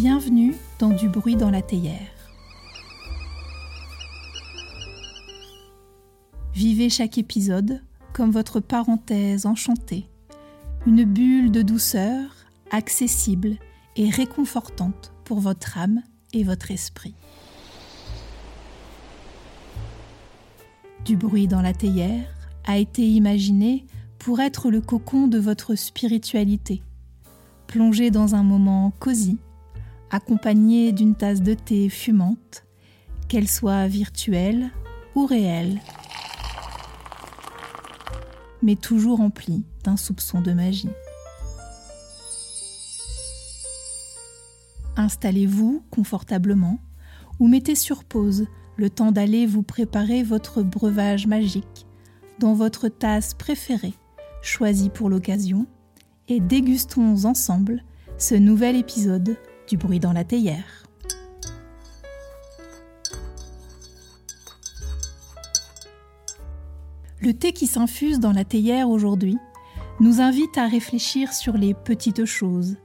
Bienvenue dans Du bruit dans la théière. Vivez chaque épisode comme votre parenthèse enchantée, une bulle de douceur accessible et réconfortante pour votre âme et votre esprit. Du bruit dans la théière a été imaginé pour être le cocon de votre spiritualité, plongé dans un moment cosy accompagnée d'une tasse de thé fumante, qu'elle soit virtuelle ou réelle, mais toujours emplie d'un soupçon de magie. Installez-vous confortablement ou mettez sur pause le temps d'aller vous préparer votre breuvage magique dans votre tasse préférée, choisie pour l'occasion, et dégustons ensemble ce nouvel épisode du bruit dans la théière. Le thé qui s'infuse dans la théière aujourd'hui nous invite à réfléchir sur les petites choses,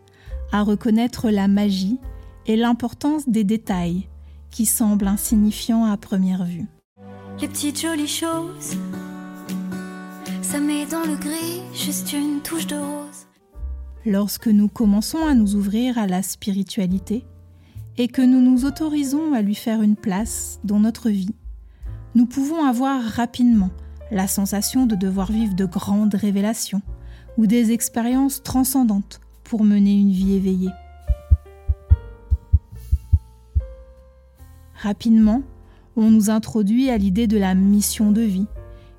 à reconnaître la magie et l'importance des détails qui semblent insignifiants à première vue. Les petites jolies choses, ça met dans le gris juste une touche de. Lorsque nous commençons à nous ouvrir à la spiritualité et que nous nous autorisons à lui faire une place dans notre vie, nous pouvons avoir rapidement la sensation de devoir vivre de grandes révélations ou des expériences transcendantes pour mener une vie éveillée. Rapidement, on nous introduit à l'idée de la mission de vie,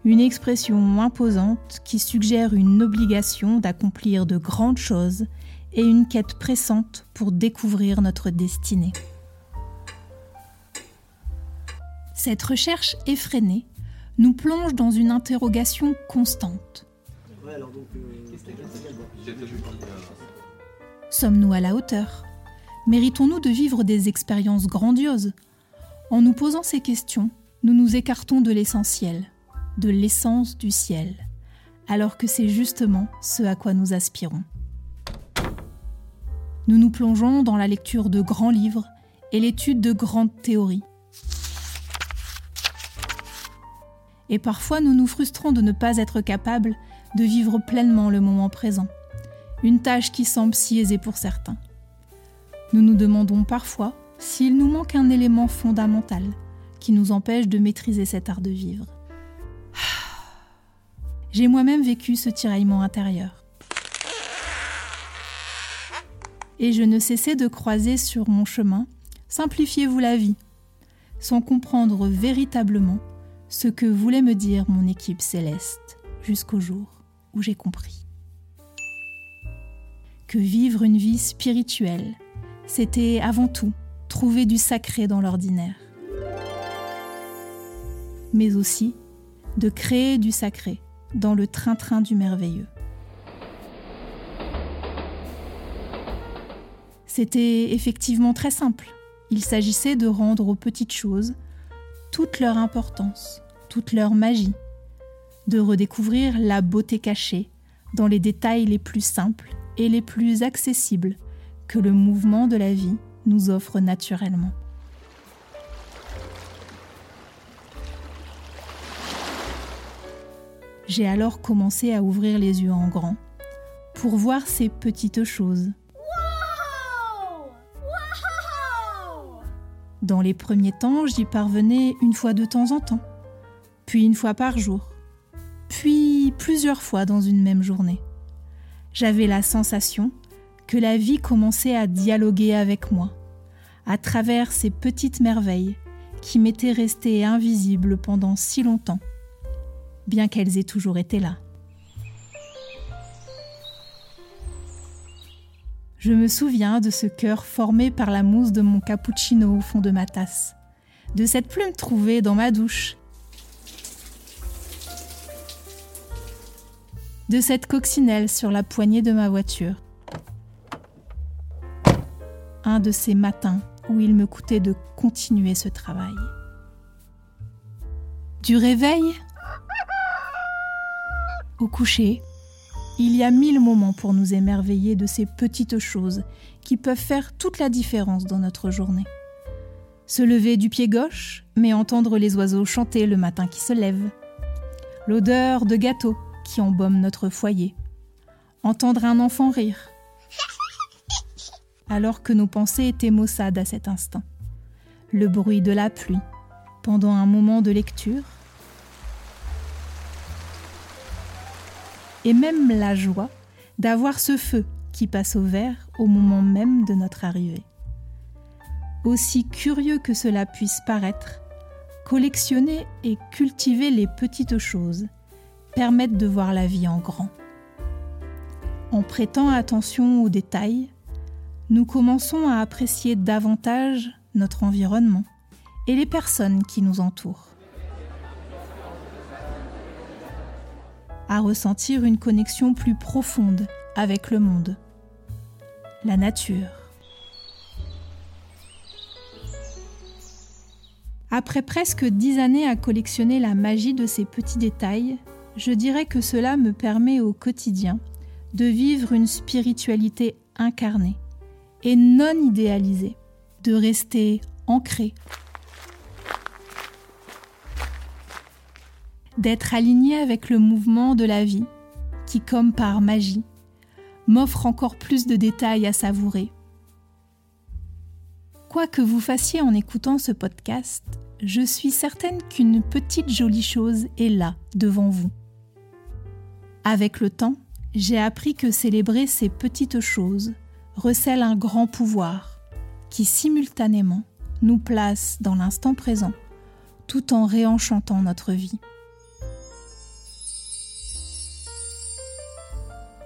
une expression imposante qui suggère une obligation d'accomplir de grandes choses et une quête pressante pour découvrir notre destinée. Cette recherche effrénée nous plonge dans une interrogation constante. Sommes-nous à la hauteur? Méritons-nous de vivre des expériences grandioses? En nous posant ces questions, nous nous écartons de l'essentiel, de l'essence du ciel, alors que c'est justement ce à quoi nous aspirons. Nous nous plongeons dans la lecture de grands livres et l'étude de grandes théories. Et parfois nous nous frustrons de ne pas être capables de vivre pleinement le moment présent, une tâche qui semble si aisée pour certains. Nous nous demandons parfois s'il nous manque un élément fondamental qui nous empêche de maîtriser cet art de vivre. J'ai moi-même vécu ce tiraillement intérieur. Et je ne cessais de croiser sur mon chemin Simplifiez-vous la vie, sans comprendre véritablement ce que voulait me dire mon équipe céleste, jusqu'au jour où j'ai compris. Que vivre une vie spirituelle, c'était avant tout trouver du sacré dans l'ordinaire, mais aussi de créer du sacré dans le train-train du merveilleux. C'était effectivement très simple. Il s'agissait de rendre aux petites choses toute leur importance, toute leur magie, de redécouvrir la beauté cachée dans les détails les plus simples et les plus accessibles que le mouvement de la vie nous offre naturellement. J'ai alors commencé à ouvrir les yeux en grand pour voir ces petites choses. Dans les premiers temps, j'y parvenais une fois de temps en temps, puis une fois par jour, puis plusieurs fois dans une même journée. J'avais la sensation que la vie commençait à dialoguer avec moi, à travers ces petites merveilles qui m'étaient restées invisibles pendant si longtemps bien qu'elles aient toujours été là. Je me souviens de ce cœur formé par la mousse de mon cappuccino au fond de ma tasse, de cette plume trouvée dans ma douche, de cette coccinelle sur la poignée de ma voiture. Un de ces matins où il me coûtait de continuer ce travail. Du réveil coucher, Il y a mille moments pour nous émerveiller de ces petites choses qui peuvent faire toute la différence dans notre journée. Se lever du pied gauche, mais entendre les oiseaux chanter le matin qui se lève. L'odeur de gâteau qui embaume notre foyer. Entendre un enfant rire. Alors que nos pensées étaient maussades à cet instant. Le bruit de la pluie pendant un moment de lecture. Et même la joie d'avoir ce feu qui passe au vert au moment même de notre arrivée. Aussi curieux que cela puisse paraître, collectionner et cultiver les petites choses permettent de voir la vie en grand. En prêtant attention aux détails, nous commençons à apprécier davantage notre environnement et les personnes qui nous entourent. À ressentir une connexion plus profonde avec le monde, la nature. Après presque dix années à collectionner la magie de ces petits détails, je dirais que cela me permet au quotidien de vivre une spiritualité incarnée et non idéalisée, de rester ancré, d'être aligné avec le mouvement de la vie qui, comme par magie, m'offre encore plus de détails à savourer. Quoi que vous fassiez en écoutant ce podcast, je suis certaine qu'une petite jolie chose est là, devant vous. Avec le temps, j'ai appris que célébrer ces petites choses recèle un grand pouvoir qui simultanément nous place dans l'instant présent tout en réenchantant notre vie.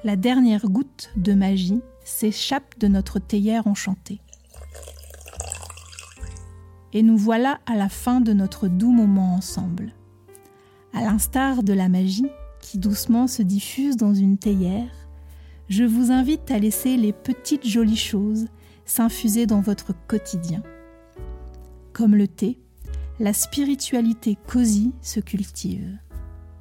La dernière goutte de magie s'échappe de notre théière enchantée. Et nous voilà à la fin de notre doux moment ensemble. À l'instar de la magie, qui doucement se diffuse dans une théière, je vous invite à laisser les petites jolies choses s'infuser dans votre quotidien. Comme le thé, la spiritualité cosy se cultive.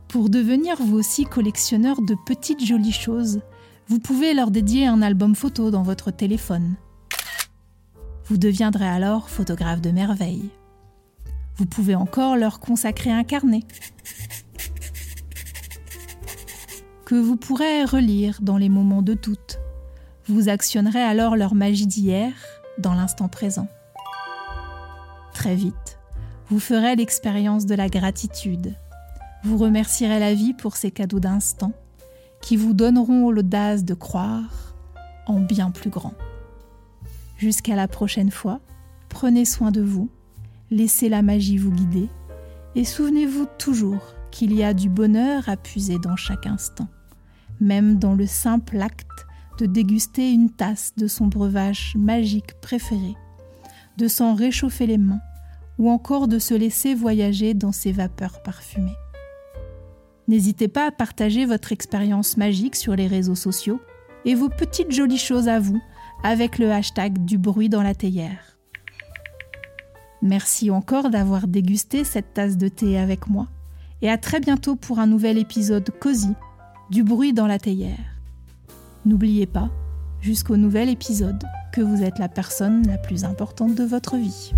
Pour devenir vous aussi collectionneur de petites jolies choses, vous pouvez leur dédier un album photo dans votre téléphone. Vous deviendrez alors photographe de merveille. Vous pouvez encore leur consacrer un carnet que vous pourrez relire dans les moments de doute. Vous actionnerez alors leur magie d'hier dans l'instant présent. Très vite, vous ferez l'expérience de la gratitude. Vous remercierez la vie pour ces cadeaux d'instant qui vous donneront l'audace de croire en bien plus grand. Jusqu'à la prochaine fois, prenez soin de vous, laissez la magie vous guider et souvenez-vous toujours qu'il y a du bonheur à puiser dans chaque instant même dans le simple acte de déguster une tasse de son breuvage magique préféré, de s'en réchauffer les mains ou encore de se laisser voyager dans ses vapeurs parfumées. N'hésitez pas à partager votre expérience magique sur les réseaux sociaux et vos petites jolies choses à vous avec le hashtag du bruit dans la théière. Merci encore d'avoir dégusté cette tasse de thé avec moi et à très bientôt pour un nouvel épisode cosy du bruit dans la théière. N'oubliez pas, jusqu'au nouvel épisode, que vous êtes la personne la plus importante de votre vie.